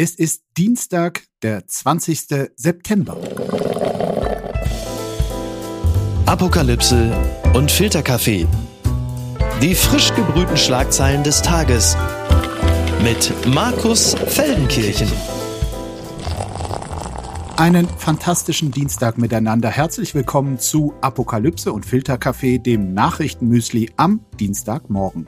Es ist Dienstag, der 20. September. Apokalypse und Filterkaffee. Die frisch gebrühten Schlagzeilen des Tages mit Markus Feldenkirchen. Einen fantastischen Dienstag miteinander. Herzlich willkommen zu Apokalypse und Filterkaffee, dem Nachrichtenmüsli am Dienstagmorgen.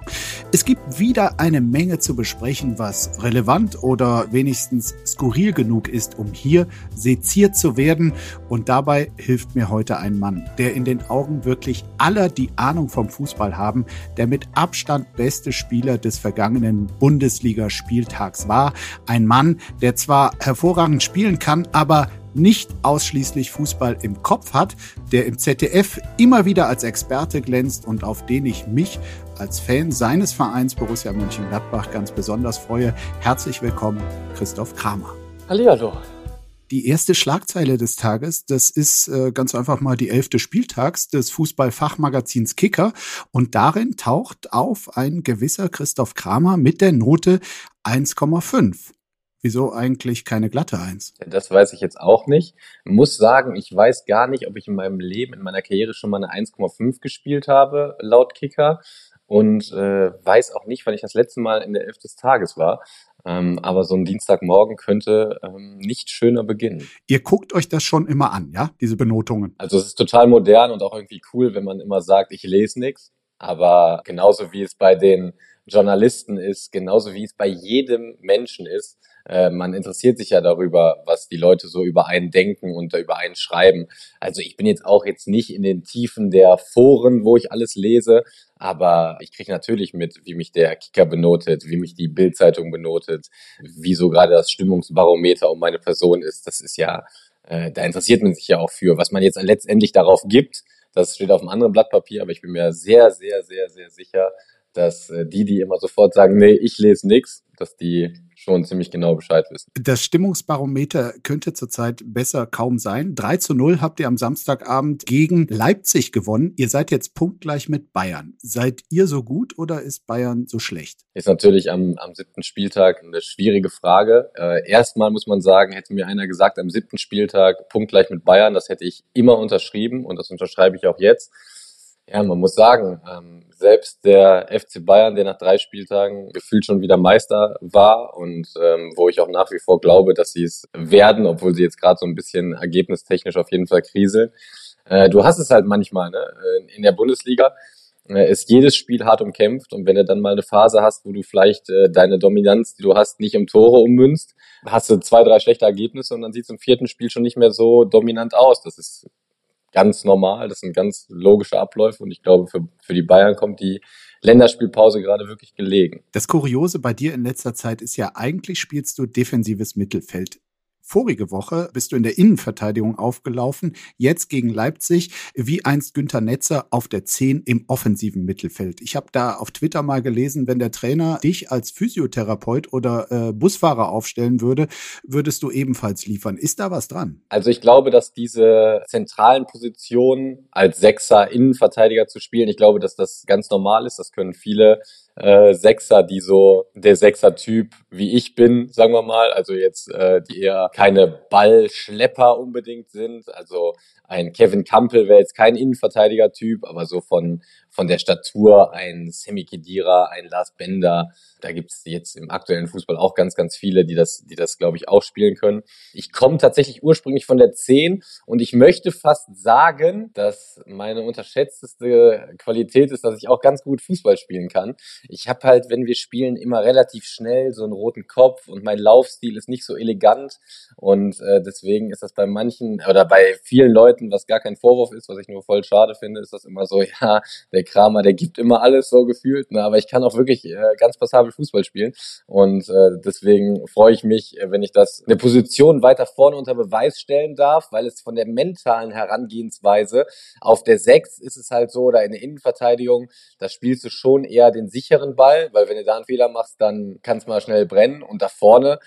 Es gibt wieder eine Menge zu besprechen, was relevant oder wenigstens skurril genug ist, um hier seziert zu werden. Und dabei hilft mir heute ein Mann, der in den Augen wirklich aller, die Ahnung vom Fußball haben, der mit Abstand beste Spieler des vergangenen Bundesligaspieltags war. Ein Mann, der zwar hervorragend spielen kann, aber nicht ausschließlich Fußball im Kopf hat, der im ZDF immer wieder als Experte glänzt und auf den ich mich als Fan seines Vereins Borussia Mönchengladbach ganz besonders freue. Herzlich willkommen, Christoph Kramer. Hallihallo. Die erste Schlagzeile des Tages, das ist äh, ganz einfach mal die elfte Spieltags des Fußballfachmagazins Kicker und darin taucht auf ein gewisser Christoph Kramer mit der Note 1,5. Wieso eigentlich keine glatte Eins? Das weiß ich jetzt auch nicht. Muss sagen, ich weiß gar nicht, ob ich in meinem Leben, in meiner Karriere schon mal eine 1,5 gespielt habe, laut Kicker. Und äh, weiß auch nicht, wann ich das letzte Mal in der Elf des Tages war. Ähm, aber so ein Dienstagmorgen könnte ähm, nicht schöner beginnen. Ihr guckt euch das schon immer an, ja, diese Benotungen? Also es ist total modern und auch irgendwie cool, wenn man immer sagt, ich lese nichts. Aber genauso wie es bei den Journalisten ist, genauso wie es bei jedem Menschen ist, äh, man interessiert sich ja darüber, was die Leute so über einen denken und über einen schreiben. Also ich bin jetzt auch jetzt nicht in den Tiefen der Foren, wo ich alles lese, aber ich kriege natürlich mit, wie mich der Kicker benotet, wie mich die Bildzeitung benotet, wie so gerade das Stimmungsbarometer um meine Person ist. Das ist ja, äh, da interessiert man sich ja auch für. Was man jetzt letztendlich darauf gibt, das steht auf einem anderen Blatt Papier, aber ich bin mir sehr, sehr, sehr, sehr sicher, dass äh, die, die immer sofort sagen, nee, ich lese nix, dass die schon ziemlich genau Bescheid wissen. Das Stimmungsbarometer könnte zurzeit besser kaum sein. 3 zu 0 habt ihr am Samstagabend gegen Leipzig gewonnen. Ihr seid jetzt punktgleich mit Bayern. Seid ihr so gut oder ist Bayern so schlecht? Ist natürlich am, am siebten Spieltag eine schwierige Frage. Äh, erstmal muss man sagen, hätte mir einer gesagt, am siebten Spieltag punktgleich mit Bayern, das hätte ich immer unterschrieben und das unterschreibe ich auch jetzt. Ja, man muss sagen, ähm, selbst der FC Bayern, der nach drei Spieltagen gefühlt schon wieder Meister war und ähm, wo ich auch nach wie vor glaube, dass sie es werden, obwohl sie jetzt gerade so ein bisschen ergebnistechnisch auf jeden Fall kriseln. Äh, du hast es halt manchmal, ne? In der Bundesliga äh, ist jedes Spiel hart umkämpft und wenn du dann mal eine Phase hast, wo du vielleicht äh, deine Dominanz, die du hast, nicht um Tore ummünzt, hast du zwei, drei schlechte Ergebnisse und dann sieht es im vierten Spiel schon nicht mehr so dominant aus. Das ist ganz normal. Das sind ganz logische Abläufe und ich glaube, für, für die Bayern kommt die Länderspielpause gerade wirklich gelegen. Das Kuriose bei dir in letzter Zeit ist ja, eigentlich spielst du defensives Mittelfeld. Vorige Woche bist du in der Innenverteidigung aufgelaufen, jetzt gegen Leipzig, wie einst Günther Netzer auf der 10 im offensiven Mittelfeld. Ich habe da auf Twitter mal gelesen, wenn der Trainer dich als Physiotherapeut oder äh, Busfahrer aufstellen würde, würdest du ebenfalls liefern. Ist da was dran? Also ich glaube, dass diese zentralen Positionen als Sechser Innenverteidiger zu spielen, ich glaube, dass das ganz normal ist. Das können viele äh, Sechser, die so der Sechser-Typ wie ich bin, sagen wir mal, also jetzt äh, die eher keine Ballschlepper unbedingt sind. Also ein Kevin Campbell wäre jetzt kein Innenverteidiger-Typ, aber so von von der Statur ein Semi Khedira, ein Lars Bender. Da gibt es jetzt im aktuellen Fußball auch ganz, ganz viele, die das, die das, glaube ich, auch spielen können. Ich komme tatsächlich ursprünglich von der 10 und ich möchte fast sagen, dass meine unterschätzteste Qualität ist, dass ich auch ganz gut Fußball spielen kann. Ich habe halt, wenn wir spielen, immer relativ schnell so einen roten Kopf und mein Laufstil ist nicht so elegant und äh, deswegen ist das bei manchen oder bei vielen Leuten, was gar kein Vorwurf ist, was ich nur voll schade finde, ist das immer so, ja, der Kramer, der gibt immer alles so gefühlt, ne? aber ich kann auch wirklich äh, ganz passabel Fußball spielen und äh, deswegen freue ich mich, äh, wenn ich das eine Position weiter vorne unter Beweis stellen darf, weil es von der mentalen Herangehensweise auf der Sechs ist es halt so oder in der Innenverteidigung, da spielst du schon eher den sicheren Ball, weil wenn du da einen Fehler machst, dann kann es mal schnell brennen und da vorne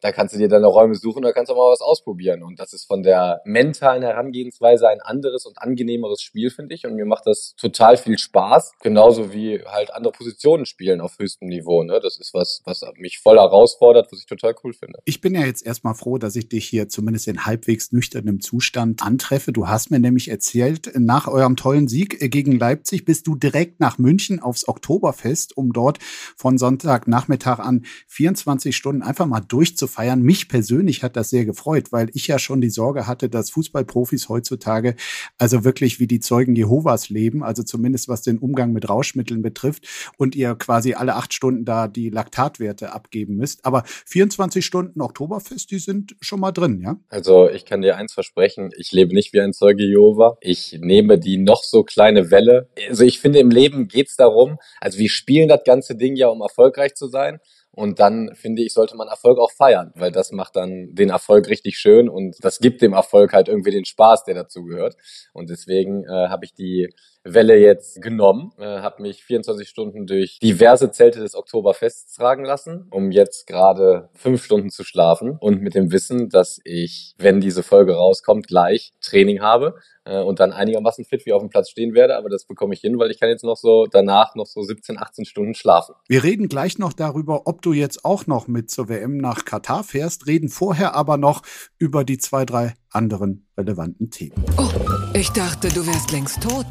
da kannst du dir deine Räume suchen, da kannst du mal was ausprobieren. Und das ist von der mentalen Herangehensweise ein anderes und angenehmeres Spiel, finde ich. Und mir macht das total viel Spaß. Genauso wie halt andere Positionen spielen auf höchstem Niveau. Ne? Das ist was, was mich voll herausfordert, was ich total cool finde. Ich bin ja jetzt erstmal froh, dass ich dich hier zumindest in halbwegs nüchternem Zustand antreffe. Du hast mir nämlich erzählt, nach eurem tollen Sieg gegen Leipzig bist du direkt nach München aufs Oktoberfest, um dort von Sonntagnachmittag an 24 Stunden einfach mal durchzufeiern. Mich persönlich hat das sehr gefreut, weil ich ja schon die Sorge hatte, dass Fußballprofis heutzutage also wirklich wie die Zeugen Jehovas leben, also zumindest was den Umgang mit Rauschmitteln betrifft und ihr quasi alle acht Stunden da die Laktatwerte abgeben müsst. Aber 24 Stunden Oktoberfest, die sind schon mal drin, ja? Also ich kann dir eins versprechen, ich lebe nicht wie ein Zeuge Jehova. Ich nehme die noch so kleine Welle. Also ich finde, im Leben geht's darum, also wir spielen das ganze Ding ja, um erfolgreich zu sein. Und dann finde ich, sollte man Erfolg auch feiern, weil das macht dann den Erfolg richtig schön und das gibt dem Erfolg halt irgendwie den Spaß, der dazu gehört. Und deswegen äh, habe ich die Welle jetzt genommen, äh, habe mich 24 Stunden durch diverse Zelte des Oktoberfests tragen lassen, um jetzt gerade fünf Stunden zu schlafen und mit dem Wissen, dass ich, wenn diese Folge rauskommt, gleich Training habe äh, und dann einigermaßen fit wie auf dem Platz stehen werde. Aber das bekomme ich hin, weil ich kann jetzt noch so danach noch so 17, 18 Stunden schlafen. Wir reden gleich noch darüber, ob du jetzt auch noch mit zur WM nach Katar fährst, reden vorher aber noch über die zwei, drei anderen relevanten Themen. Oh, ich dachte, du wärst längst tot.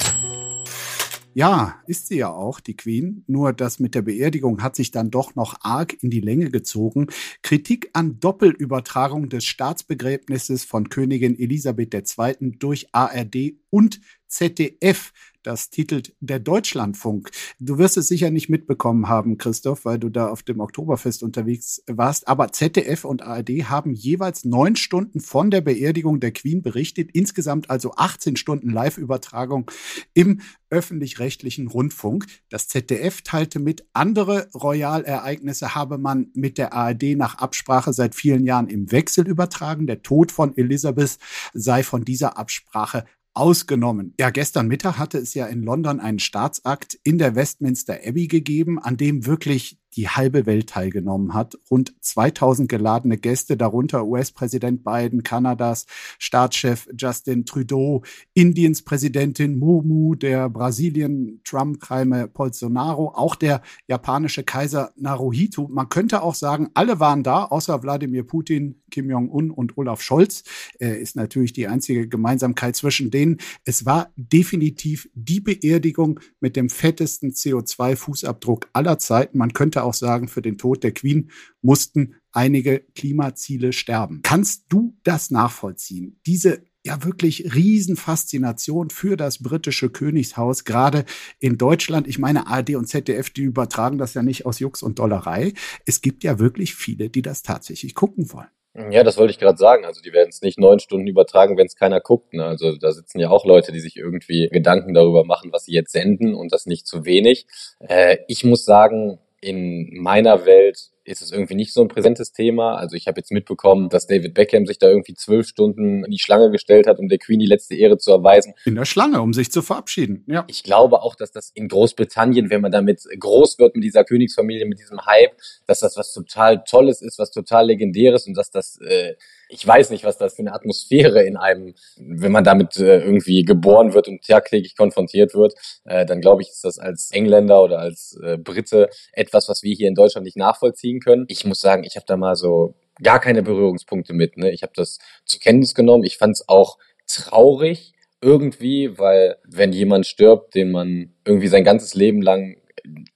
Ja, ist sie ja auch, die Queen. Nur das mit der Beerdigung hat sich dann doch noch arg in die Länge gezogen. Kritik an Doppelübertragung des Staatsbegräbnisses von Königin Elisabeth II. durch ARD und ZDF das titelt der Deutschlandfunk. Du wirst es sicher nicht mitbekommen haben, Christoph, weil du da auf dem Oktoberfest unterwegs warst. Aber ZDF und ARD haben jeweils neun Stunden von der Beerdigung der Queen berichtet. Insgesamt also 18 Stunden Live-Übertragung im öffentlich-rechtlichen Rundfunk. Das ZDF teilte mit, andere Royalereignisse habe man mit der ARD nach Absprache seit vielen Jahren im Wechsel übertragen. Der Tod von Elisabeth sei von dieser Absprache ausgenommen. Ja, gestern Mittag hatte es ja in London einen Staatsakt in der Westminster Abbey gegeben, an dem wirklich die halbe Welt teilgenommen hat. Rund 2000 geladene Gäste, darunter US-Präsident Biden, Kanadas Staatschef Justin Trudeau, Indiens Präsidentin Mumu, der Brasilien Trump-Keime Bolsonaro, auch der japanische Kaiser Naruhito. Man könnte auch sagen, alle waren da, außer Wladimir Putin, Kim Jong-un und Olaf Scholz. Äh, ist natürlich die einzige Gemeinsamkeit zwischen denen. Es war definitiv die Beerdigung mit dem fettesten CO2-Fußabdruck aller Zeiten. Man könnte auch sagen, für den Tod der Queen mussten einige Klimaziele sterben. Kannst du das nachvollziehen? Diese ja wirklich Riesenfaszination für das britische Königshaus, gerade in Deutschland. Ich meine, ARD und ZDF, die übertragen das ja nicht aus Jux und Dollerei. Es gibt ja wirklich viele, die das tatsächlich gucken wollen. Ja, das wollte ich gerade sagen. Also die werden es nicht neun Stunden übertragen, wenn es keiner guckt. Ne? Also da sitzen ja auch Leute, die sich irgendwie Gedanken darüber machen, was sie jetzt senden und das nicht zu wenig. Äh, ich muss sagen, in meiner Welt ist es irgendwie nicht so ein präsentes Thema. Also ich habe jetzt mitbekommen, dass David Beckham sich da irgendwie zwölf Stunden in die Schlange gestellt hat, um der Queen die letzte Ehre zu erweisen. In der Schlange, um sich zu verabschieden. Ja. Ich glaube auch, dass das in Großbritannien, wenn man damit groß wird mit dieser Königsfamilie, mit diesem Hype, dass das was total Tolles ist, was total Legendäres und dass das äh, ich weiß nicht, was das für eine Atmosphäre in einem, wenn man damit äh, irgendwie geboren wird und tagtäglich konfrontiert wird, äh, dann glaube ich, ist das als Engländer oder als äh, Brite etwas, was wir hier in Deutschland nicht nachvollziehen können. Ich muss sagen, ich habe da mal so gar keine Berührungspunkte mit. Ne? Ich habe das zur Kenntnis genommen. Ich fand es auch traurig irgendwie, weil wenn jemand stirbt, den man irgendwie sein ganzes Leben lang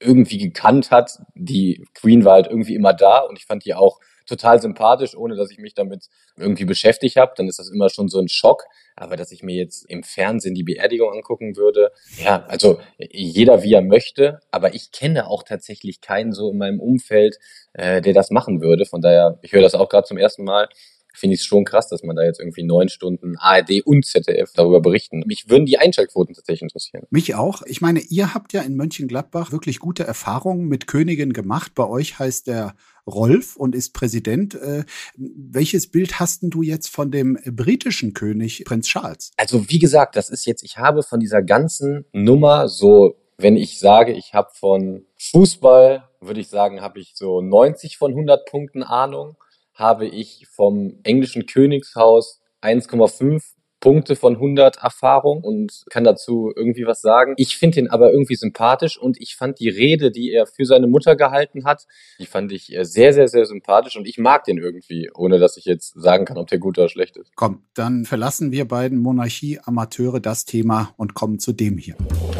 irgendwie gekannt hat, die Queen war halt irgendwie immer da und ich fand die auch total sympathisch, ohne dass ich mich damit irgendwie beschäftigt habe, dann ist das immer schon so ein Schock. Aber dass ich mir jetzt im Fernsehen die Beerdigung angucken würde, ja, also jeder wie er möchte, aber ich kenne auch tatsächlich keinen so in meinem Umfeld, äh, der das machen würde. Von daher, ich höre das auch gerade zum ersten Mal finde ich es schon krass, dass man da jetzt irgendwie neun Stunden ARD und ZDF darüber berichten. Mich würden die Einschaltquoten tatsächlich interessieren. Mich auch. Ich meine, ihr habt ja in Mönchengladbach wirklich gute Erfahrungen mit Königen gemacht. Bei euch heißt der Rolf und ist Präsident. Äh, welches Bild hast du jetzt von dem britischen König Prinz Charles? Also wie gesagt, das ist jetzt, ich habe von dieser ganzen Nummer so, wenn ich sage, ich habe von Fußball, würde ich sagen, habe ich so 90 von 100 Punkten Ahnung habe ich vom englischen Königshaus 1,5 Punkte von 100 Erfahrung und kann dazu irgendwie was sagen. Ich finde ihn aber irgendwie sympathisch und ich fand die Rede, die er für seine Mutter gehalten hat, die fand ich äh, sehr, sehr, sehr sympathisch und ich mag den irgendwie, ohne dass ich jetzt sagen kann, ob der gut oder schlecht ist. Komm, dann verlassen wir beiden Monarchie-Amateure das Thema und kommen zu dem hier.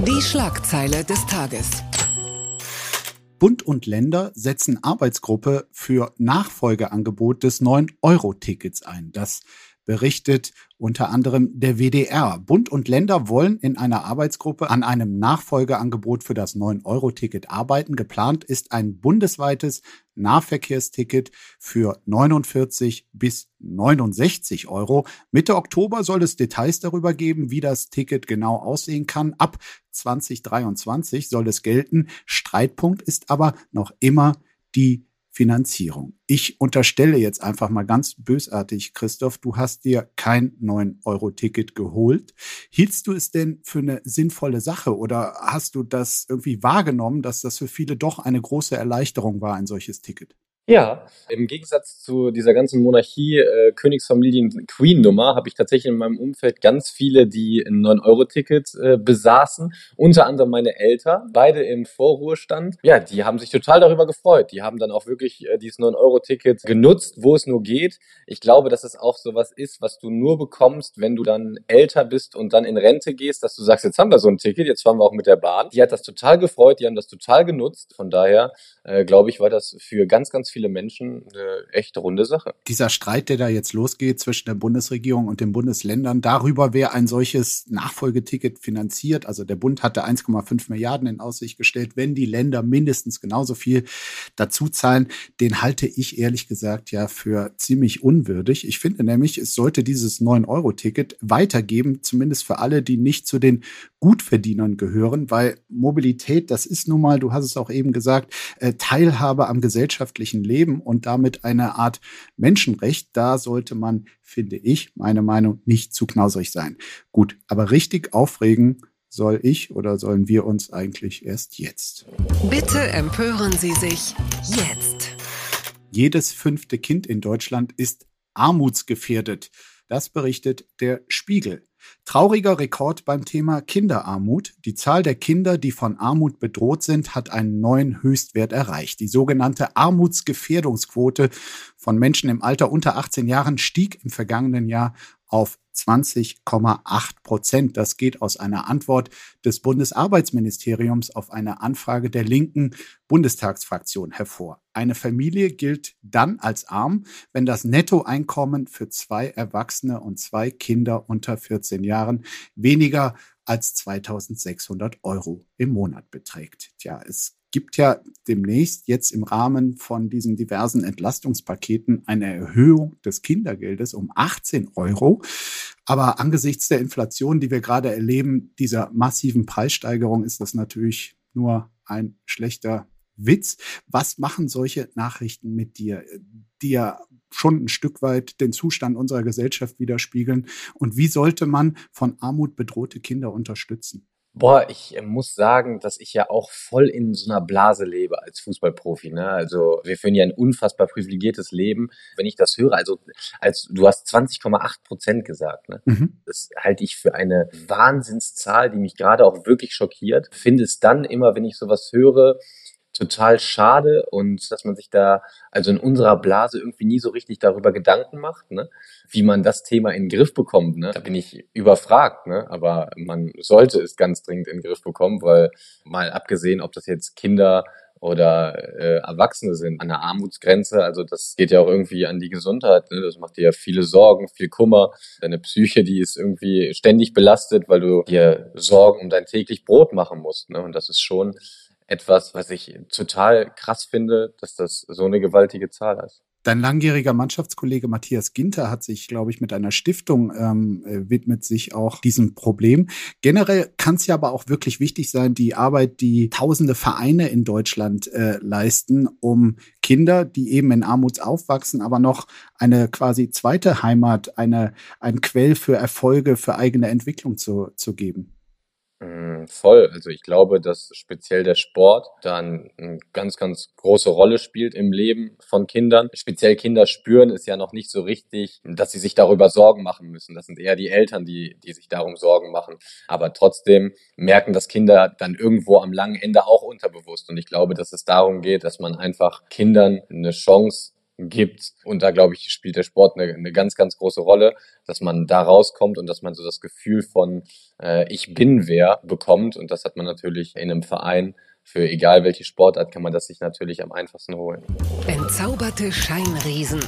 Die Schlagzeile des Tages. Bund und Länder setzen Arbeitsgruppe für Nachfolgeangebot des 9-Euro-Tickets ein. Das berichtet unter anderem der WDR. Bund und Länder wollen in einer Arbeitsgruppe an einem Nachfolgeangebot für das 9-Euro-Ticket arbeiten. Geplant ist ein bundesweites Nahverkehrsticket für 49 bis 69 Euro. Mitte Oktober soll es Details darüber geben, wie das Ticket genau aussehen kann. Ab 2023 soll es gelten. Streitpunkt ist aber noch immer die Finanzierung. Ich unterstelle jetzt einfach mal ganz bösartig, Christoph, du hast dir kein 9-Euro-Ticket geholt. Hieltst du es denn für eine sinnvolle Sache oder hast du das irgendwie wahrgenommen, dass das für viele doch eine große Erleichterung war, ein solches Ticket? Ja, im Gegensatz zu dieser ganzen Monarchie, äh, Königsfamilien, Queen-Nummer, habe ich tatsächlich in meinem Umfeld ganz viele, die ein 9-Euro-Ticket äh, besaßen. Unter anderem meine Eltern, beide im Vorruhestand. Ja, die haben sich total darüber gefreut. Die haben dann auch wirklich äh, dieses 9-Euro-Ticket genutzt, wo es nur geht. Ich glaube, dass es auch sowas ist, was du nur bekommst, wenn du dann älter bist und dann in Rente gehst, dass du sagst, jetzt haben wir so ein Ticket, jetzt fahren wir auch mit der Bahn. Die hat das total gefreut, die haben das total genutzt. Von daher, äh, glaube ich, war das für ganz, ganz viele Menschen eine echt runde Sache. Dieser Streit, der da jetzt losgeht zwischen der Bundesregierung und den Bundesländern darüber, wer ein solches Nachfolgeticket finanziert. Also der Bund hatte 1,5 Milliarden in Aussicht gestellt, wenn die Länder mindestens genauso viel dazu zahlen. Den halte ich ehrlich gesagt ja für ziemlich unwürdig. Ich finde nämlich, es sollte dieses 9-Euro-Ticket weitergeben, zumindest für alle, die nicht zu den Gutverdienern gehören, weil Mobilität, das ist nun mal, du hast es auch eben gesagt, äh, Teilhabe am gesellschaftlichen Leben und damit eine Art Menschenrecht. Da sollte man, finde ich, meine Meinung, nicht zu knausrig sein. Gut, aber richtig aufregen soll ich oder sollen wir uns eigentlich erst jetzt? Bitte empören Sie sich jetzt. Jedes fünfte Kind in Deutschland ist armutsgefährdet. Das berichtet der Spiegel. Trauriger Rekord beim Thema Kinderarmut. Die Zahl der Kinder, die von Armut bedroht sind, hat einen neuen Höchstwert erreicht. Die sogenannte Armutsgefährdungsquote von Menschen im Alter unter 18 Jahren stieg im vergangenen Jahr auf 20,8 Prozent. Das geht aus einer Antwort des Bundesarbeitsministeriums auf eine Anfrage der linken Bundestagsfraktion hervor. Eine Familie gilt dann als arm, wenn das Nettoeinkommen für zwei Erwachsene und zwei Kinder unter 14 Jahren weniger als 2600 Euro im Monat beträgt. Tja, es gibt ja demnächst jetzt im Rahmen von diesen diversen Entlastungspaketen eine Erhöhung des Kindergeldes um 18 Euro. Aber angesichts der Inflation, die wir gerade erleben, dieser massiven Preissteigerung, ist das natürlich nur ein schlechter Witz. Was machen solche Nachrichten mit dir, die ja schon ein Stück weit den Zustand unserer Gesellschaft widerspiegeln? Und wie sollte man von Armut bedrohte Kinder unterstützen? Boah, ich äh, muss sagen, dass ich ja auch voll in so einer Blase lebe als Fußballprofi. Ne? Also wir führen ja ein unfassbar privilegiertes Leben. Wenn ich das höre, also als du hast 20,8 Prozent gesagt, ne? Mhm. das halte ich für eine Wahnsinnszahl, die mich gerade auch wirklich schockiert. Finde es dann immer, wenn ich sowas höre, total schade und dass man sich da, also in unserer Blase irgendwie nie so richtig darüber Gedanken macht, ne? wie man das Thema in den Griff bekommt. Ne? Da bin ich überfragt, ne? aber man sollte es ganz dringend in den Griff bekommen, weil mal abgesehen, ob das jetzt Kinder oder äh, Erwachsene sind an der Armutsgrenze. Also das geht ja auch irgendwie an die Gesundheit. Ne? Das macht dir ja viele Sorgen, viel Kummer. Deine Psyche, die ist irgendwie ständig belastet, weil du dir Sorgen um dein täglich Brot machen musst. Ne? Und das ist schon etwas, was ich total krass finde, dass das so eine gewaltige Zahl ist. Dein langjähriger Mannschaftskollege Matthias Ginter hat sich, glaube ich, mit einer Stiftung ähm, äh, widmet sich auch diesem Problem. Generell kann es ja aber auch wirklich wichtig sein, die Arbeit, die tausende Vereine in Deutschland äh, leisten, um Kinder, die eben in Armut aufwachsen, aber noch eine quasi zweite Heimat, eine, ein Quell für Erfolge, für eigene Entwicklung zu, zu geben. Mm, voll. Also ich glaube, dass speziell der Sport dann eine ganz, ganz große Rolle spielt im Leben von Kindern. Speziell Kinder spüren es ja noch nicht so richtig, dass sie sich darüber Sorgen machen müssen. Das sind eher die Eltern, die, die sich darum Sorgen machen. Aber trotzdem merken das Kinder dann irgendwo am langen Ende auch unterbewusst. Und ich glaube, dass es darum geht, dass man einfach Kindern eine Chance gibt. Und da, glaube ich, spielt der Sport eine, eine ganz, ganz große Rolle, dass man da rauskommt und dass man so das Gefühl von äh, Ich bin wer bekommt. Und das hat man natürlich in einem Verein. Für egal welche Sportart kann man das sich natürlich am einfachsten holen. Entzauberte Scheinriesen.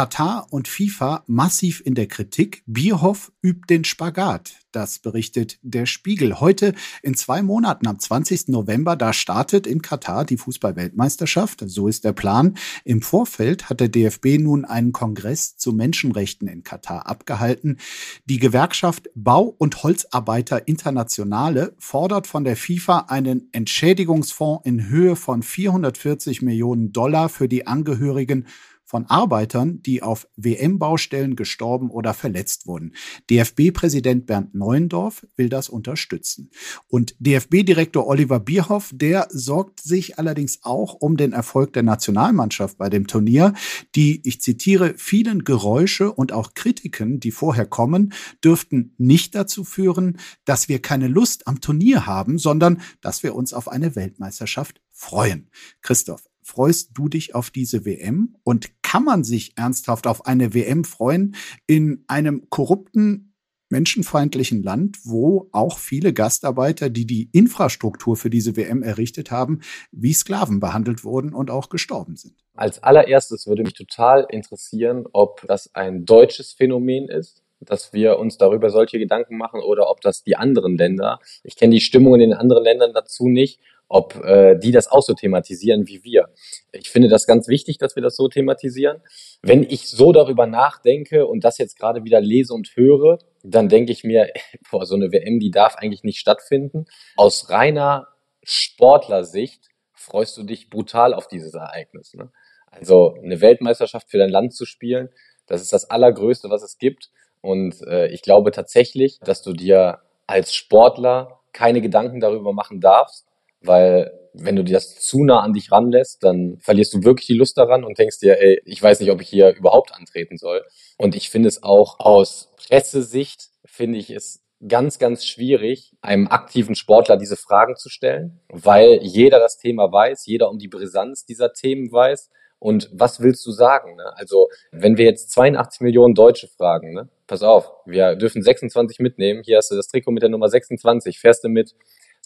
Katar und FIFA massiv in der Kritik. Bierhoff übt den Spagat. Das berichtet der Spiegel. Heute in zwei Monaten, am 20. November, da startet in Katar die Fußballweltmeisterschaft. So ist der Plan. Im Vorfeld hat der DFB nun einen Kongress zu Menschenrechten in Katar abgehalten. Die Gewerkschaft Bau- und Holzarbeiter Internationale fordert von der FIFA einen Entschädigungsfonds in Höhe von 440 Millionen Dollar für die Angehörigen von Arbeitern, die auf WM-Baustellen gestorben oder verletzt wurden. DFB-Präsident Bernd Neuendorf will das unterstützen. Und DFB-Direktor Oliver Bierhoff, der sorgt sich allerdings auch um den Erfolg der Nationalmannschaft bei dem Turnier. Die, ich zitiere, vielen Geräusche und auch Kritiken, die vorher kommen, dürften nicht dazu führen, dass wir keine Lust am Turnier haben, sondern dass wir uns auf eine Weltmeisterschaft freuen. Christoph, freust du dich auf diese WM? Und kann man sich ernsthaft auf eine WM freuen in einem korrupten, menschenfeindlichen Land, wo auch viele Gastarbeiter, die die Infrastruktur für diese WM errichtet haben, wie Sklaven behandelt wurden und auch gestorben sind? Als allererstes würde mich total interessieren, ob das ein deutsches Phänomen ist dass wir uns darüber solche Gedanken machen oder ob das die anderen Länder, ich kenne die Stimmung in den anderen Ländern dazu nicht, ob äh, die das auch so thematisieren wie wir. Ich finde das ganz wichtig, dass wir das so thematisieren. Wenn ich so darüber nachdenke und das jetzt gerade wieder lese und höre, dann denke ich mir, boah, so eine WM, die darf eigentlich nicht stattfinden. Aus reiner Sportlersicht freust du dich brutal auf dieses Ereignis. Ne? Also eine Weltmeisterschaft für dein Land zu spielen, das ist das Allergrößte, was es gibt. Und äh, ich glaube tatsächlich, dass du dir als Sportler keine Gedanken darüber machen darfst, weil wenn du dir das zu nah an dich ranlässt, dann verlierst du wirklich die Lust daran und denkst dir, ey, ich weiß nicht, ob ich hier überhaupt antreten soll. Und ich finde es auch aus Pressesicht, finde ich es ganz, ganz schwierig, einem aktiven Sportler diese Fragen zu stellen, weil jeder das Thema weiß, jeder um die Brisanz dieser Themen weiß. Und was willst du sagen? Ne? Also, wenn wir jetzt 82 Millionen Deutsche fragen, ne? pass auf, wir dürfen 26 mitnehmen, hier hast du das Trikot mit der Nummer 26, fährst du mit,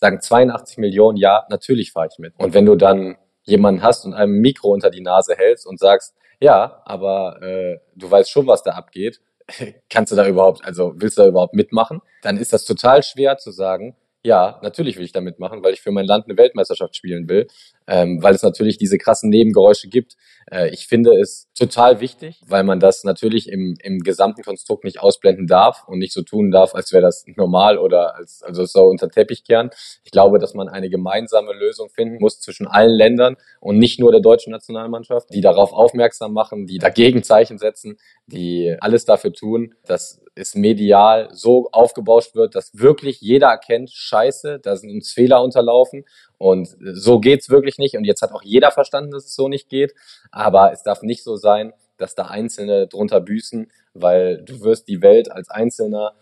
sagen 82 Millionen, ja, natürlich fahre ich mit. Und wenn du dann jemanden hast und einem Mikro unter die Nase hältst und sagst, ja, aber äh, du weißt schon, was da abgeht, kannst du da überhaupt, also willst du da überhaupt mitmachen? Dann ist das total schwer zu sagen, ja, natürlich will ich da mitmachen, weil ich für mein Land eine Weltmeisterschaft spielen will, ähm, weil es natürlich diese krassen Nebengeräusche gibt. Äh, ich finde es total wichtig, weil man das natürlich im, im gesamten Konstrukt nicht ausblenden darf und nicht so tun darf, als wäre das normal oder als also so unter Teppich kehren. Ich glaube, dass man eine gemeinsame Lösung finden muss zwischen allen Ländern und nicht nur der deutschen Nationalmannschaft, die darauf aufmerksam machen, die dagegen Zeichen setzen, die alles dafür tun, dass es medial so aufgebauscht wird, dass wirklich jeder erkennt, scheiße, da sind uns Fehler unterlaufen und so geht's wirklich nicht. Und jetzt hat auch jeder verstanden, dass es so nicht geht. Aber es darf nicht so sein, dass da Einzelne drunter büßen, weil du wirst die Welt als Einzelner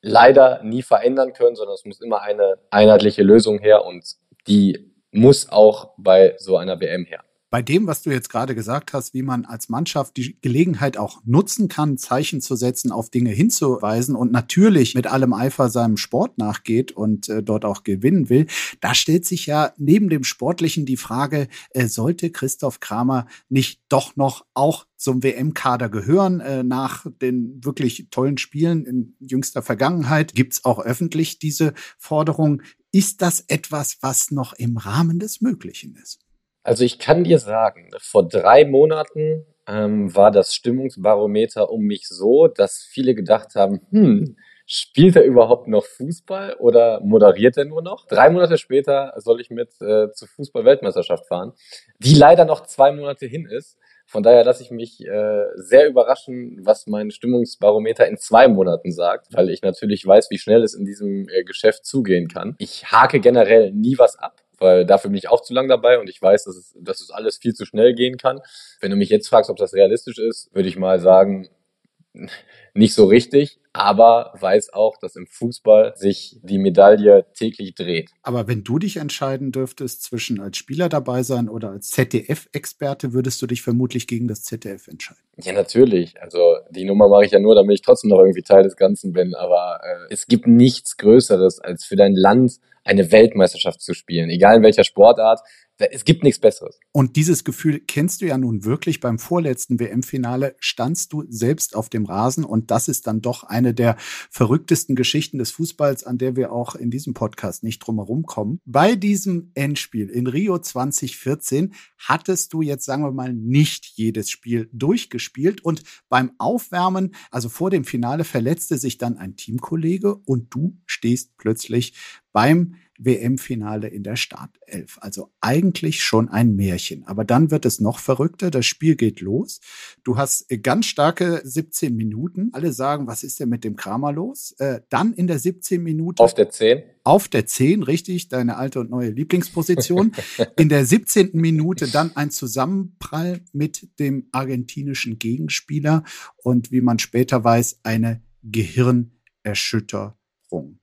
leider nie verändern können, sondern es muss immer eine einheitliche Lösung her und die muss auch bei so einer WM her bei dem, was du jetzt gerade gesagt hast, wie man als Mannschaft die Gelegenheit auch nutzen kann, Zeichen zu setzen, auf Dinge hinzuweisen und natürlich mit allem Eifer seinem Sport nachgeht und äh, dort auch gewinnen will, da stellt sich ja neben dem Sportlichen die Frage, äh, sollte Christoph Kramer nicht doch noch auch zum WM-Kader gehören. Äh, nach den wirklich tollen Spielen in jüngster Vergangenheit gibt's auch öffentlich diese Forderung. Ist das etwas, was noch im Rahmen des Möglichen ist? Also ich kann dir sagen, vor drei Monaten ähm, war das Stimmungsbarometer um mich so, dass viele gedacht haben, hm, spielt er überhaupt noch Fußball oder moderiert er nur noch? Drei Monate später soll ich mit äh, zur Fußball-Weltmeisterschaft fahren, die leider noch zwei Monate hin ist, Von daher lasse ich mich äh, sehr überraschen, was mein Stimmungsbarometer in zwei Monaten sagt, weil ich natürlich weiß, wie schnell es in diesem äh, Geschäft zugehen kann. Ich hake generell nie was ab weil dafür bin ich auch zu lang dabei und ich weiß, dass es, dass es alles viel zu schnell gehen kann. Wenn du mich jetzt fragst, ob das realistisch ist, würde ich mal sagen, nicht so richtig, aber weiß auch, dass im Fußball sich die Medaille täglich dreht. Aber wenn du dich entscheiden dürftest zwischen als Spieler dabei sein oder als ZDF-Experte, würdest du dich vermutlich gegen das ZDF entscheiden. Ja, natürlich. Also die Nummer mache ich ja nur, damit ich trotzdem noch irgendwie Teil des Ganzen bin. Aber äh, es gibt nichts Größeres, als für dein Land eine Weltmeisterschaft zu spielen, egal in welcher Sportart. Es gibt nichts Besseres. Und dieses Gefühl kennst du ja nun wirklich. Beim vorletzten WM-Finale standst du selbst auf dem Rasen und das ist dann doch eine der verrücktesten Geschichten des Fußballs, an der wir auch in diesem Podcast nicht drumherum kommen. Bei diesem Endspiel in Rio 2014 hattest du jetzt, sagen wir mal, nicht jedes Spiel durchgespielt und beim Aufwärmen, also vor dem Finale, verletzte sich dann ein Teamkollege und du stehst plötzlich beim WM-Finale in der Startelf. Also eigentlich schon ein Märchen. Aber dann wird es noch verrückter. Das Spiel geht los. Du hast ganz starke 17 Minuten. Alle sagen, was ist denn mit dem Kramer los? Äh, dann in der 17 Minute. Auf der 10? Auf der 10, richtig, deine alte und neue Lieblingsposition. in der 17. Minute dann ein Zusammenprall mit dem argentinischen Gegenspieler und wie man später weiß, eine Gehirnerschütterung.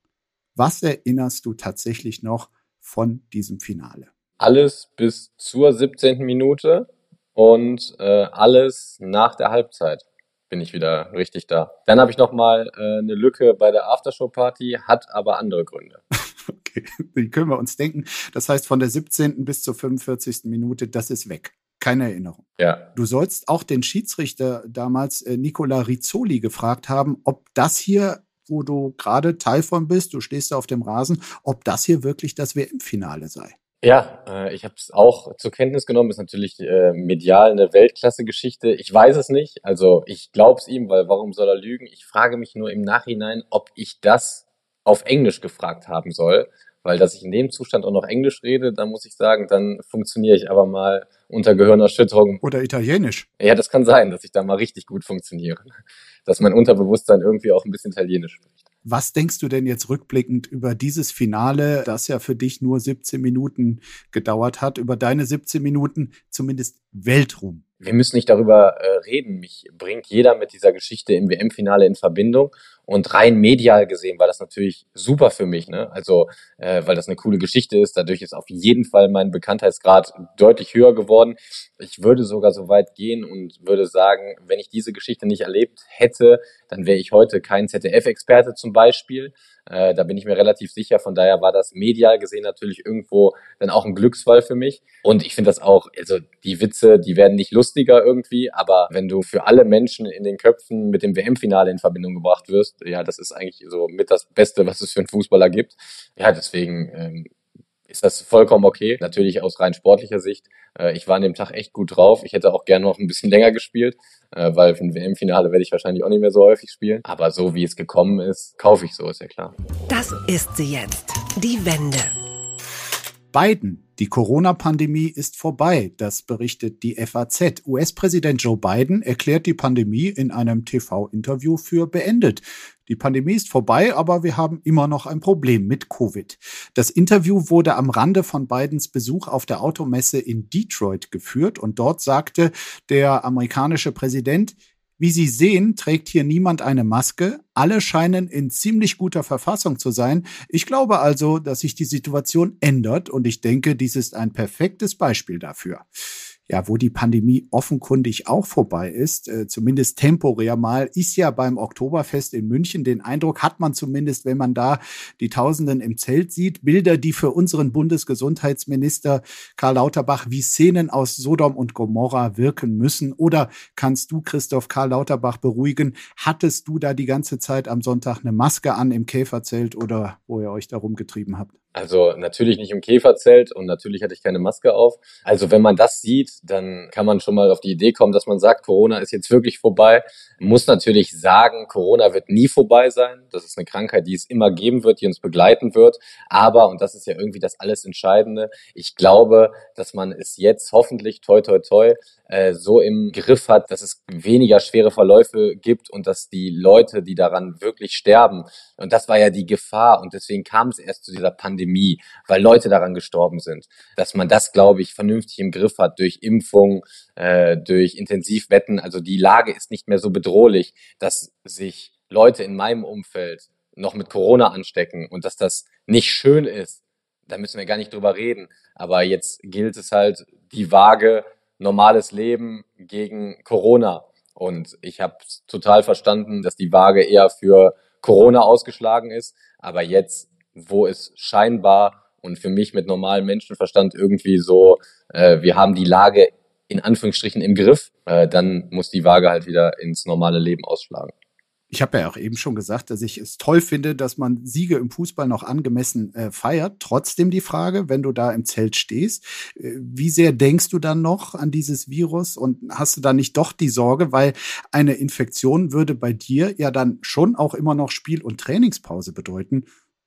Was erinnerst du tatsächlich noch von diesem Finale? Alles bis zur 17. Minute und äh, alles nach der Halbzeit bin ich wieder richtig da. Dann habe ich noch mal äh, eine Lücke bei der Aftershow-Party, hat aber andere Gründe. okay, die können wir uns denken. Das heißt, von der 17. bis zur 45. Minute, das ist weg. Keine Erinnerung. Ja. Du sollst auch den Schiedsrichter damals, äh, Nicola Rizzoli, gefragt haben, ob das hier wo du gerade Teil von bist, du stehst da auf dem Rasen, ob das hier wirklich das WM-Finale sei. Ja, äh, ich habe es auch zur Kenntnis genommen. Ist natürlich äh, medial eine Weltklasse-Geschichte. Ich weiß es nicht. Also ich glaube es ihm, weil warum soll er lügen? Ich frage mich nur im Nachhinein, ob ich das auf Englisch gefragt haben soll, weil dass ich in dem Zustand auch noch Englisch rede, dann muss ich sagen, dann funktioniere ich aber mal unter Gehirnerschütterung. Oder Italienisch. Ja, das kann sein, dass ich da mal richtig gut funktioniere dass mein Unterbewusstsein irgendwie auch ein bisschen Italienisch spricht. Was denkst du denn jetzt rückblickend über dieses Finale, das ja für dich nur 17 Minuten gedauert hat, über deine 17 Minuten zumindest Weltruhm? Wir müssen nicht darüber äh, reden. Mich bringt jeder mit dieser Geschichte im WM-Finale in Verbindung. Und rein medial gesehen war das natürlich super für mich, ne? Also, äh, weil das eine coole Geschichte ist. Dadurch ist auf jeden Fall mein Bekanntheitsgrad deutlich höher geworden. Ich würde sogar so weit gehen und würde sagen, wenn ich diese Geschichte nicht erlebt hätte, dann wäre ich heute kein ZDF-Experte zum Beispiel. Äh, da bin ich mir relativ sicher. Von daher war das medial gesehen natürlich irgendwo dann auch ein Glücksfall für mich. Und ich finde das auch, also die Witze, die werden nicht lustiger irgendwie, aber wenn du für alle Menschen in den Köpfen mit dem WM-Finale in Verbindung gebracht wirst, ja, das ist eigentlich so mit das Beste, was es für einen Fußballer gibt. Ja, deswegen ähm, ist das vollkommen okay. Natürlich aus rein sportlicher Sicht. Äh, ich war an dem Tag echt gut drauf. Ich hätte auch gerne noch ein bisschen länger gespielt, äh, weil für ein WM-Finale werde ich wahrscheinlich auch nicht mehr so häufig spielen. Aber so wie es gekommen ist, kaufe ich so, ist ja klar. Das ist sie jetzt. Die Wende. Biden. Die Corona-Pandemie ist vorbei, das berichtet die FAZ. US-Präsident Joe Biden erklärt die Pandemie in einem TV-Interview für beendet. Die Pandemie ist vorbei, aber wir haben immer noch ein Problem mit Covid. Das Interview wurde am Rande von Bidens Besuch auf der Automesse in Detroit geführt und dort sagte der amerikanische Präsident, wie Sie sehen, trägt hier niemand eine Maske. Alle scheinen in ziemlich guter Verfassung zu sein. Ich glaube also, dass sich die Situation ändert und ich denke, dies ist ein perfektes Beispiel dafür ja, wo die Pandemie offenkundig auch vorbei ist, äh, zumindest temporär mal, ist ja beim Oktoberfest in München. Den Eindruck hat man zumindest, wenn man da die Tausenden im Zelt sieht. Bilder, die für unseren Bundesgesundheitsminister Karl Lauterbach wie Szenen aus Sodom und Gomorra wirken müssen. Oder kannst du, Christoph Karl Lauterbach, beruhigen? Hattest du da die ganze Zeit am Sonntag eine Maske an im Käferzelt oder wo ihr euch da rumgetrieben habt? Also natürlich nicht im Käferzelt und natürlich hatte ich keine Maske auf. Also wenn man das sieht, dann kann man schon mal auf die Idee kommen, dass man sagt, Corona ist jetzt wirklich vorbei. Muss natürlich sagen, Corona wird nie vorbei sein. Das ist eine Krankheit, die es immer geben wird, die uns begleiten wird. Aber, und das ist ja irgendwie das alles Entscheidende, ich glaube, dass man es jetzt hoffentlich, toi, toi, toi, äh, so im Griff hat, dass es weniger schwere Verläufe gibt und dass die Leute, die daran wirklich sterben, und das war ja die Gefahr und deswegen kam es erst zu dieser Pandemie, weil Leute daran gestorben sind, dass man das, glaube ich, vernünftig im Griff hat durch Impfung, äh, durch Intensivwetten. Also die Lage ist nicht mehr so bedrohlich, dass sich Leute in meinem Umfeld noch mit Corona anstecken und dass das nicht schön ist, da müssen wir gar nicht drüber reden. Aber jetzt gilt es halt, die Waage normales Leben gegen Corona. Und ich habe total verstanden, dass die Waage eher für Corona ausgeschlagen ist. Aber jetzt, wo es scheinbar und für mich mit normalem Menschenverstand irgendwie so, äh, wir haben die Lage in Anführungsstrichen im Griff, äh, dann muss die Waage halt wieder ins normale Leben ausschlagen. Ich habe ja auch eben schon gesagt, dass ich es toll finde, dass man Siege im Fußball noch angemessen äh, feiert. Trotzdem die Frage, wenn du da im Zelt stehst, äh, wie sehr denkst du dann noch an dieses Virus und hast du da nicht doch die Sorge, weil eine Infektion würde bei dir ja dann schon auch immer noch Spiel- und Trainingspause bedeuten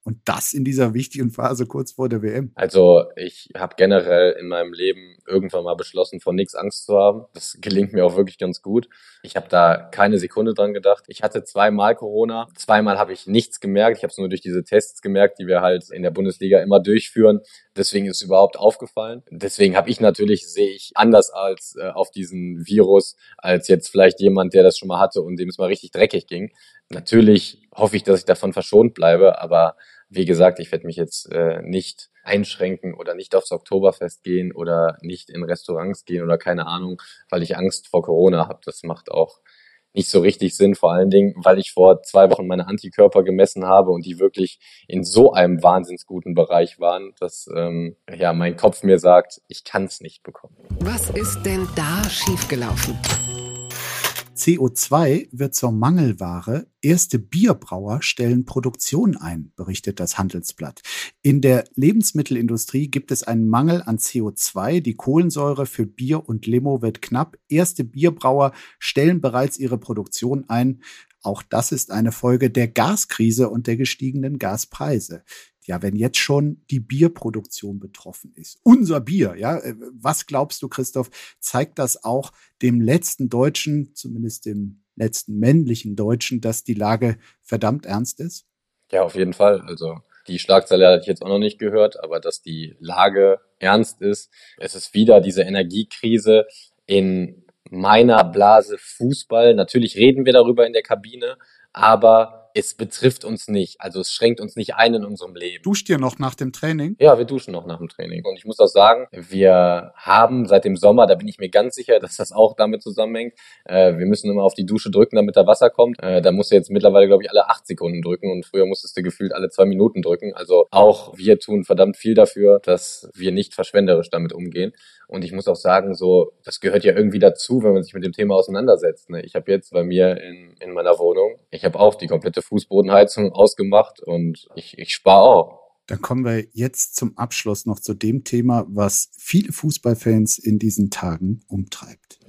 und das in dieser wichtigen Phase kurz vor der WM. Also ich habe generell in meinem Leben irgendwann mal beschlossen, vor nichts Angst zu haben. Das gelingt mir auch wirklich ganz gut. Ich habe da keine Sekunde dran gedacht. Ich hatte zweimal Corona. Zweimal habe ich nichts gemerkt. Ich habe es nur durch diese Tests gemerkt, die wir halt in der Bundesliga immer durchführen. Deswegen ist es überhaupt aufgefallen. Deswegen habe ich natürlich, sehe ich anders als äh, auf diesen Virus, als jetzt vielleicht jemand, der das schon mal hatte und dem es mal richtig dreckig ging. Natürlich hoffe ich, dass ich davon verschont bleibe, aber wie gesagt, ich werde mich jetzt äh, nicht einschränken oder nicht aufs Oktoberfest gehen oder nicht in Restaurants gehen oder keine Ahnung, weil ich Angst vor Corona habe. Das macht auch nicht so richtig Sinn, vor allen Dingen, weil ich vor zwei Wochen meine Antikörper gemessen habe und die wirklich in so einem wahnsinnsguten Bereich waren, dass ähm, ja mein Kopf mir sagt, ich kann es nicht bekommen. Was ist denn da schiefgelaufen? CO2 wird zur Mangelware. Erste Bierbrauer stellen Produktion ein, berichtet das Handelsblatt. In der Lebensmittelindustrie gibt es einen Mangel an CO2. Die Kohlensäure für Bier und Limo wird knapp. Erste Bierbrauer stellen bereits ihre Produktion ein. Auch das ist eine Folge der Gaskrise und der gestiegenen Gaspreise ja, wenn jetzt schon die Bierproduktion betroffen ist, unser Bier, ja, äh, was glaubst du, Christoph, zeigt das auch dem letzten Deutschen, zumindest dem letzten männlichen Deutschen, dass die Lage verdammt ernst ist? Ja, auf jeden Fall. Also die Schlagzeile hatte ich jetzt auch noch nicht gehört, aber dass die Lage ernst ist. Es ist wieder diese Energiekrise in meiner Blase Fußball. Natürlich reden wir darüber in der Kabine, aber es betrifft uns nicht. Also es schränkt uns nicht ein in unserem Leben. Duscht ihr noch nach dem Training? Ja, wir duschen noch nach dem Training. Und ich muss auch sagen, wir haben seit dem Sommer, da bin ich mir ganz sicher, dass das auch damit zusammenhängt, äh, wir müssen immer auf die Dusche drücken, damit da Wasser kommt. Äh, da musst du jetzt mittlerweile, glaube ich, alle acht Sekunden drücken und früher musstest du gefühlt alle zwei Minuten drücken. Also auch wir tun verdammt viel dafür, dass wir nicht verschwenderisch damit umgehen. Und ich muss auch sagen, so, das gehört ja irgendwie dazu, wenn man sich mit dem Thema auseinandersetzt. Ne? Ich habe jetzt bei mir in, in meiner Wohnung, ich habe auch die komplette Fußbodenheizung ausgemacht und ich, ich spare auch. Dann kommen wir jetzt zum Abschluss noch zu dem Thema, was viele Fußballfans in diesen Tagen umtreibt.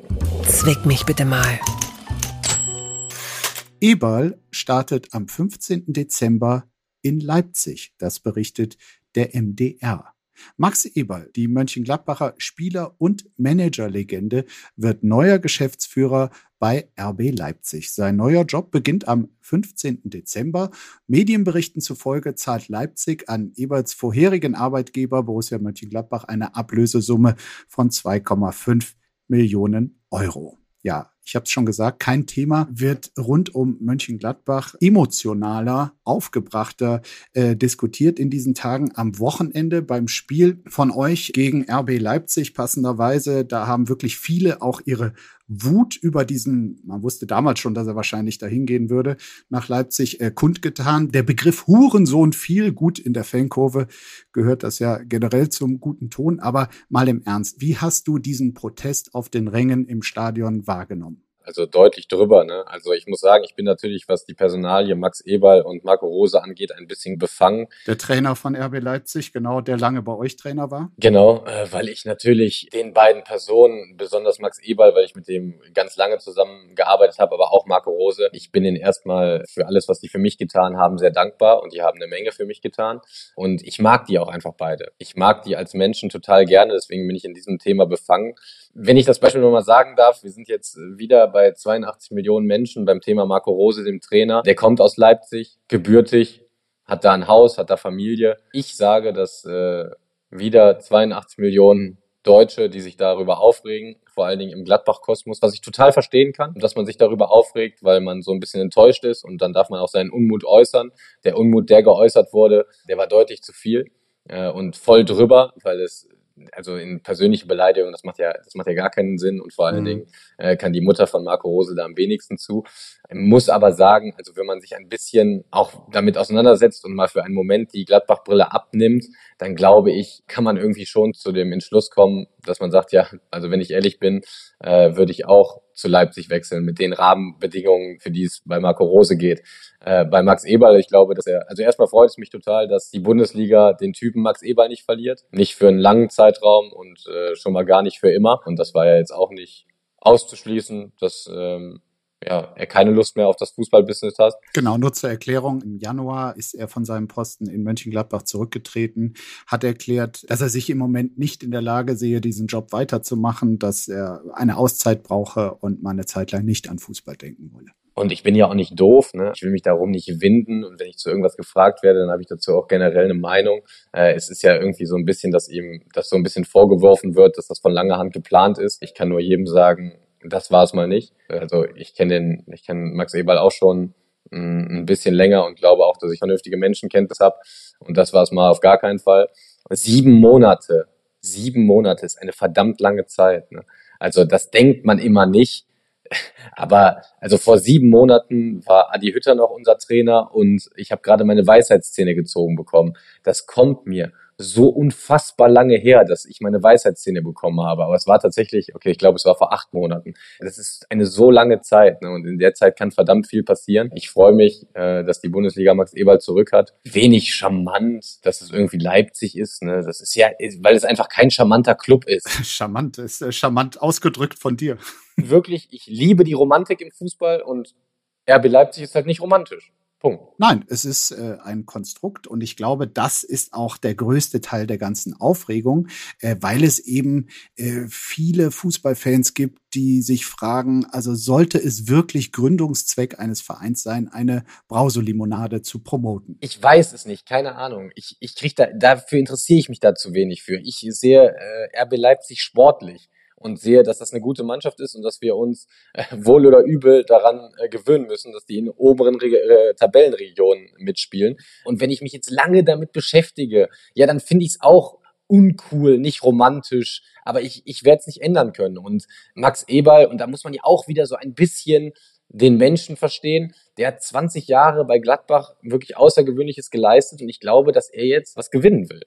Zwick mich bitte mal. Eberl startet am 15. Dezember in Leipzig. Das berichtet der MDR. Max Eberl, die Mönchengladbacher Spieler- und Managerlegende, wird neuer Geschäftsführer bei RB Leipzig. Sein neuer Job beginnt am 15. Dezember. Medienberichten zufolge zahlt Leipzig an Eberls vorherigen Arbeitgeber Borussia Mönchengladbach eine Ablösesumme von 2,5 Millionen Euro. Ja, ich habe es schon gesagt, kein Thema wird rund um Mönchengladbach emotionaler, aufgebrachter äh, diskutiert in diesen Tagen am Wochenende beim Spiel von euch gegen RB Leipzig passenderweise. Da haben wirklich viele auch ihre Wut über diesen, man wusste damals schon, dass er wahrscheinlich dahin gehen würde, nach Leipzig äh, kundgetan. Der Begriff Hurensohn viel gut in der Fankurve gehört das ja generell zum guten Ton. Aber mal im Ernst, wie hast du diesen Protest auf den Rängen im Stadion wahrgenommen? Also deutlich drüber. Ne? Also ich muss sagen, ich bin natürlich, was die Personalie Max Eberl und Marco Rose angeht, ein bisschen befangen. Der Trainer von RB Leipzig, genau, der lange bei euch Trainer war. Genau, äh, weil ich natürlich den beiden Personen, besonders Max Eberl, weil ich mit dem ganz lange zusammengearbeitet habe, aber auch Marco Rose, ich bin ihnen erstmal für alles, was die für mich getan haben, sehr dankbar und die haben eine Menge für mich getan. Und ich mag die auch einfach beide. Ich mag die als Menschen total gerne, deswegen bin ich in diesem Thema befangen. Wenn ich das Beispiel nochmal sagen darf, wir sind jetzt wieder bei 82 Millionen Menschen beim Thema Marco Rose, dem Trainer. Der kommt aus Leipzig, gebürtig, hat da ein Haus, hat da Familie. Ich sage, dass äh, wieder 82 Millionen Deutsche, die sich darüber aufregen, vor allen Dingen im Gladbach-Kosmos, was ich total verstehen kann, dass man sich darüber aufregt, weil man so ein bisschen enttäuscht ist und dann darf man auch seinen Unmut äußern. Der Unmut, der geäußert wurde, der war deutlich zu viel äh, und voll drüber, weil es also in persönliche Beleidigung, das macht ja, das macht ja gar keinen Sinn und vor allen mhm. Dingen äh, kann die Mutter von Marco Rose da am wenigsten zu. Muss aber sagen, also wenn man sich ein bisschen auch damit auseinandersetzt und mal für einen Moment die Gladbach-Brille abnimmt, dann glaube ich, kann man irgendwie schon zu dem Entschluss kommen, dass man sagt, ja, also wenn ich ehrlich bin, äh, würde ich auch zu Leipzig wechseln mit den Rahmenbedingungen, für die es bei Marco Rose geht. Äh, bei Max Eberl, ich glaube, dass er, also erstmal freut es mich total, dass die Bundesliga den Typen Max Eberl nicht verliert. Nicht für einen langen Zeitraum und äh, schon mal gar nicht für immer. Und das war ja jetzt auch nicht auszuschließen, dass ähm, ja, er keine Lust mehr auf das Fußballbusiness hat. Genau, nur zur Erklärung. Im Januar ist er von seinem Posten in Mönchengladbach zurückgetreten, hat erklärt, dass er sich im Moment nicht in der Lage sehe, diesen Job weiterzumachen, dass er eine Auszeit brauche und mal eine Zeit lang nicht an Fußball denken wolle. Und ich bin ja auch nicht doof, ne? Ich will mich darum nicht winden. Und wenn ich zu irgendwas gefragt werde, dann habe ich dazu auch generell eine Meinung. Äh, es ist ja irgendwie so ein bisschen, dass ihm das so ein bisschen vorgeworfen wird, dass das von langer Hand geplant ist. Ich kann nur jedem sagen, das war es mal nicht. Also ich kenne den, ich kenne Max Eberl auch schon mm, ein bisschen länger und glaube auch, dass ich vernünftige Menschenkenntnis habe. Und das war es mal auf gar keinen Fall. Sieben Monate, sieben Monate ist eine verdammt lange Zeit. Ne? Also das denkt man immer nicht. Aber also vor sieben Monaten war Adi Hütter noch unser Trainer und ich habe gerade meine Weisheitszähne gezogen bekommen. Das kommt mir so unfassbar lange her, dass ich meine Weisheitszähne bekommen habe. Aber es war tatsächlich, okay, ich glaube, es war vor acht Monaten. Das ist eine so lange Zeit ne? und in der Zeit kann verdammt viel passieren. Ich freue mich, äh, dass die Bundesliga Max Eberl zurück hat. Wenig charmant, dass es irgendwie Leipzig ist. Ne? Das ist ja, weil es einfach kein charmanter Club ist. charmant ist äh, charmant ausgedrückt von dir. Wirklich, ich liebe die Romantik im Fußball und RB Leipzig ist halt nicht romantisch. Punkt. Nein, es ist äh, ein Konstrukt und ich glaube, das ist auch der größte Teil der ganzen Aufregung, äh, weil es eben äh, viele Fußballfans gibt, die sich fragen, also sollte es wirklich Gründungszweck eines Vereins sein, eine Brauselimonade zu promoten? Ich weiß es nicht, keine Ahnung. Ich, ich krieg da, dafür interessiere ich mich da zu wenig für. Ich sehe äh, RB Leipzig sportlich und sehe, dass das eine gute Mannschaft ist und dass wir uns äh, wohl oder übel daran äh, gewöhnen müssen, dass die in oberen Re äh, Tabellenregionen mitspielen. Und wenn ich mich jetzt lange damit beschäftige, ja, dann finde ich es auch uncool, nicht romantisch, aber ich, ich werde es nicht ändern können. Und Max Eberl, und da muss man ja auch wieder so ein bisschen den Menschen verstehen. Der hat 20 Jahre bei Gladbach wirklich Außergewöhnliches geleistet und ich glaube, dass er jetzt was gewinnen will.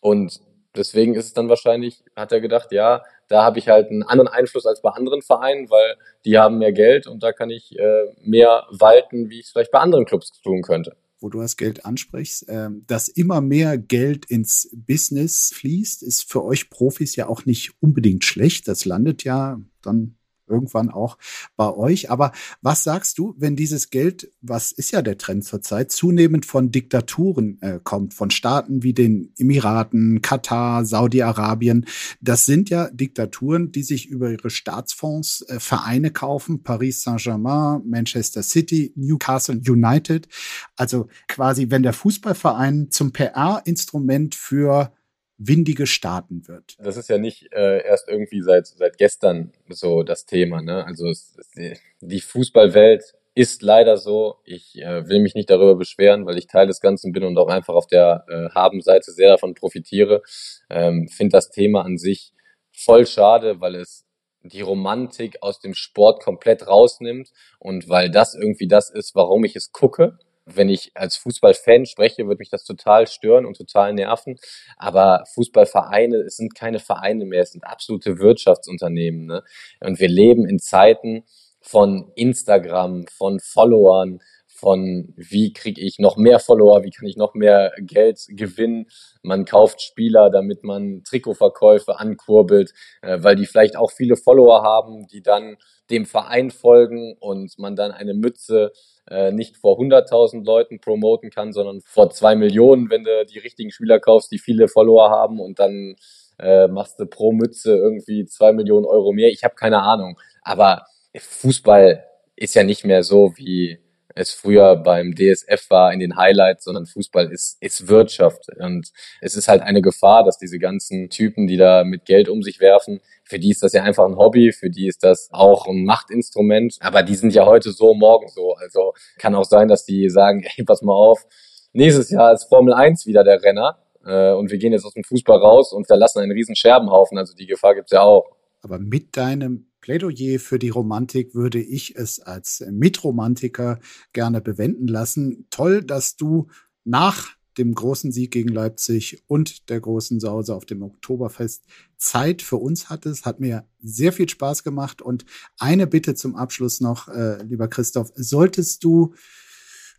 Und deswegen ist es dann wahrscheinlich, hat er gedacht, ja, da habe ich halt einen anderen Einfluss als bei anderen Vereinen, weil die haben mehr Geld und da kann ich äh, mehr walten, wie ich es vielleicht bei anderen Clubs tun könnte wo du das Geld ansprichst, äh, dass immer mehr Geld ins Business fließt, ist für euch Profis ja auch nicht unbedingt schlecht. Das landet ja dann irgendwann auch bei euch. Aber was sagst du, wenn dieses Geld, was ist ja der Trend zurzeit, zunehmend von Diktaturen äh, kommt, von Staaten wie den Emiraten, Katar, Saudi-Arabien? Das sind ja Diktaturen, die sich über ihre Staatsfonds äh, Vereine kaufen, Paris Saint-Germain, Manchester City, Newcastle United. Also quasi, wenn der Fußballverein zum PR-Instrument für windige Staaten wird. Das ist ja nicht äh, erst irgendwie seit seit gestern so das Thema. Ne? Also es, es, die Fußballwelt ist leider so. Ich äh, will mich nicht darüber beschweren, weil ich Teil des Ganzen bin und auch einfach auf der äh, Habenseite sehr davon profitiere. Ähm, Finde das Thema an sich voll schade, weil es die Romantik aus dem Sport komplett rausnimmt und weil das irgendwie das ist, warum ich es gucke wenn ich als Fußballfan spreche, wird mich das total stören und total nerven. Aber Fußballvereine, es sind keine Vereine mehr, es sind absolute Wirtschaftsunternehmen. Ne? Und wir leben in Zeiten von Instagram, von Followern, von wie kriege ich noch mehr Follower, wie kann ich noch mehr Geld gewinnen. Man kauft Spieler, damit man Trikotverkäufe ankurbelt, äh, weil die vielleicht auch viele Follower haben, die dann dem Verein folgen und man dann eine Mütze äh, nicht vor 100.000 Leuten promoten kann, sondern vor zwei Millionen, wenn du die richtigen Spieler kaufst, die viele Follower haben und dann äh, machst du pro Mütze irgendwie zwei Millionen Euro mehr. Ich habe keine Ahnung. Aber Fußball ist ja nicht mehr so wie es früher beim DSF war in den Highlights, sondern Fußball ist, ist Wirtschaft. Und es ist halt eine Gefahr, dass diese ganzen Typen, die da mit Geld um sich werfen, für die ist das ja einfach ein Hobby, für die ist das auch ein Machtinstrument, aber die sind ja heute so, morgen so. Also kann auch sein, dass die sagen, ey, pass mal auf, nächstes Jahr ist Formel 1 wieder der Renner äh, und wir gehen jetzt aus dem Fußball raus und verlassen einen riesen Scherbenhaufen. Also die Gefahr gibt's ja auch. Aber mit deinem Plädoyer für die Romantik würde ich es als Mitromantiker gerne bewenden lassen. Toll, dass du nach dem großen Sieg gegen Leipzig und der großen Sause auf dem Oktoberfest Zeit für uns hattest. Hat mir sehr viel Spaß gemacht. Und eine Bitte zum Abschluss noch, äh, lieber Christoph, solltest du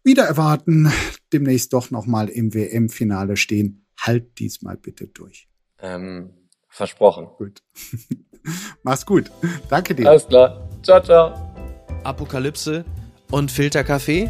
wieder erwarten, demnächst doch noch mal im WM-Finale stehen, halt diesmal bitte durch. Ähm, versprochen. Gut. Mach's gut. Danke dir. Alles klar. Ciao, ciao. Apokalypse und Filterkaffee?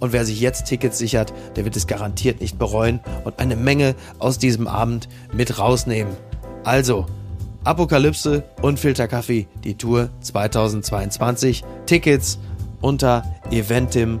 und wer sich jetzt Tickets sichert, der wird es garantiert nicht bereuen und eine Menge aus diesem Abend mit rausnehmen. Also, Apokalypse und Filterkaffee, die Tour 2022. Tickets unter eventim.de.